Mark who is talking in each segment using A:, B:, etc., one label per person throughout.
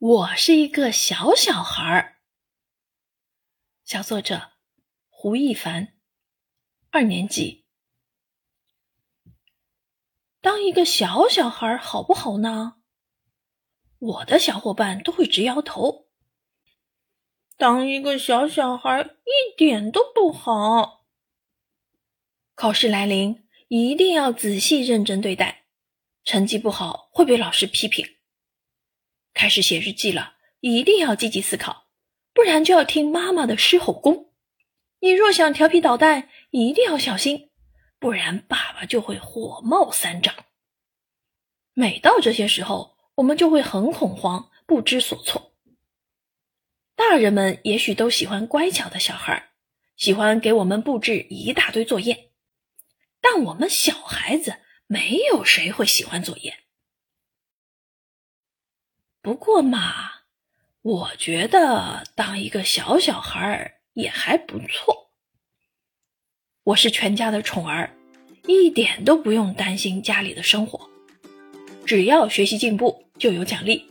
A: 我是一个小小孩儿。小作者胡一凡，二年级。当一个小小孩儿好不好呢？我的小伙伴都会直摇头。当一个小小孩儿一点都不好。考试来临，一定要仔细认真对待，成绩不好会被老师批评。开始写日记了，一定要积极思考，不然就要听妈妈的狮吼功。你若想调皮捣蛋，一定要小心，不然爸爸就会火冒三丈。每到这些时候，我们就会很恐慌，不知所措。大人们也许都喜欢乖巧的小孩，喜欢给我们布置一大堆作业，但我们小孩子没有谁会喜欢作业。不过嘛，我觉得当一个小小孩儿也还不错。我是全家的宠儿，一点都不用担心家里的生活，只要学习进步就有奖励，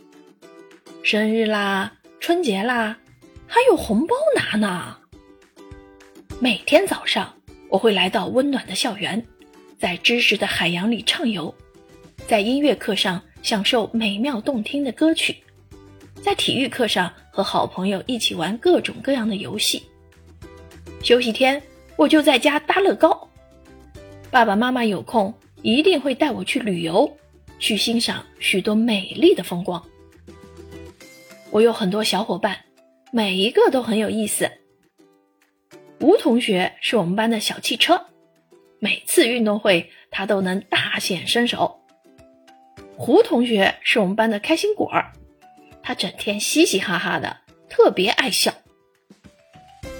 A: 生日啦、春节啦，还有红包拿呢。每天早上，我会来到温暖的校园，在知识的海洋里畅游，在音乐课上。享受美妙动听的歌曲，在体育课上和好朋友一起玩各种各样的游戏。休息天，我就在家搭乐高。爸爸妈妈有空一定会带我去旅游，去欣赏许多美丽的风光。我有很多小伙伴，每一个都很有意思。吴同学是我们班的小汽车，每次运动会他都能大显身手。胡同学是我们班的开心果儿，他整天嘻嘻哈哈的，特别爱笑。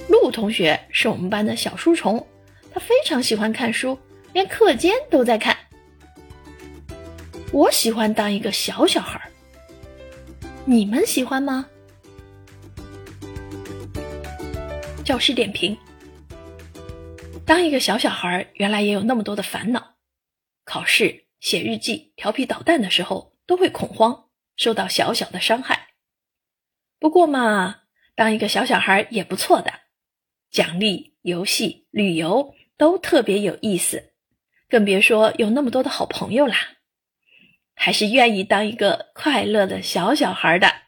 A: 陆同学是我们班的小书虫，他非常喜欢看书，连课间都在看。我喜欢当一个小小孩儿，你们喜欢吗？教师点评：当一个小小孩儿，原来也有那么多的烦恼，考试。写日记、调皮捣蛋的时候都会恐慌，受到小小的伤害。不过嘛，当一个小小孩也不错的，奖励、游戏、旅游都特别有意思，更别说有那么多的好朋友啦。还是愿意当一个快乐的小小孩的。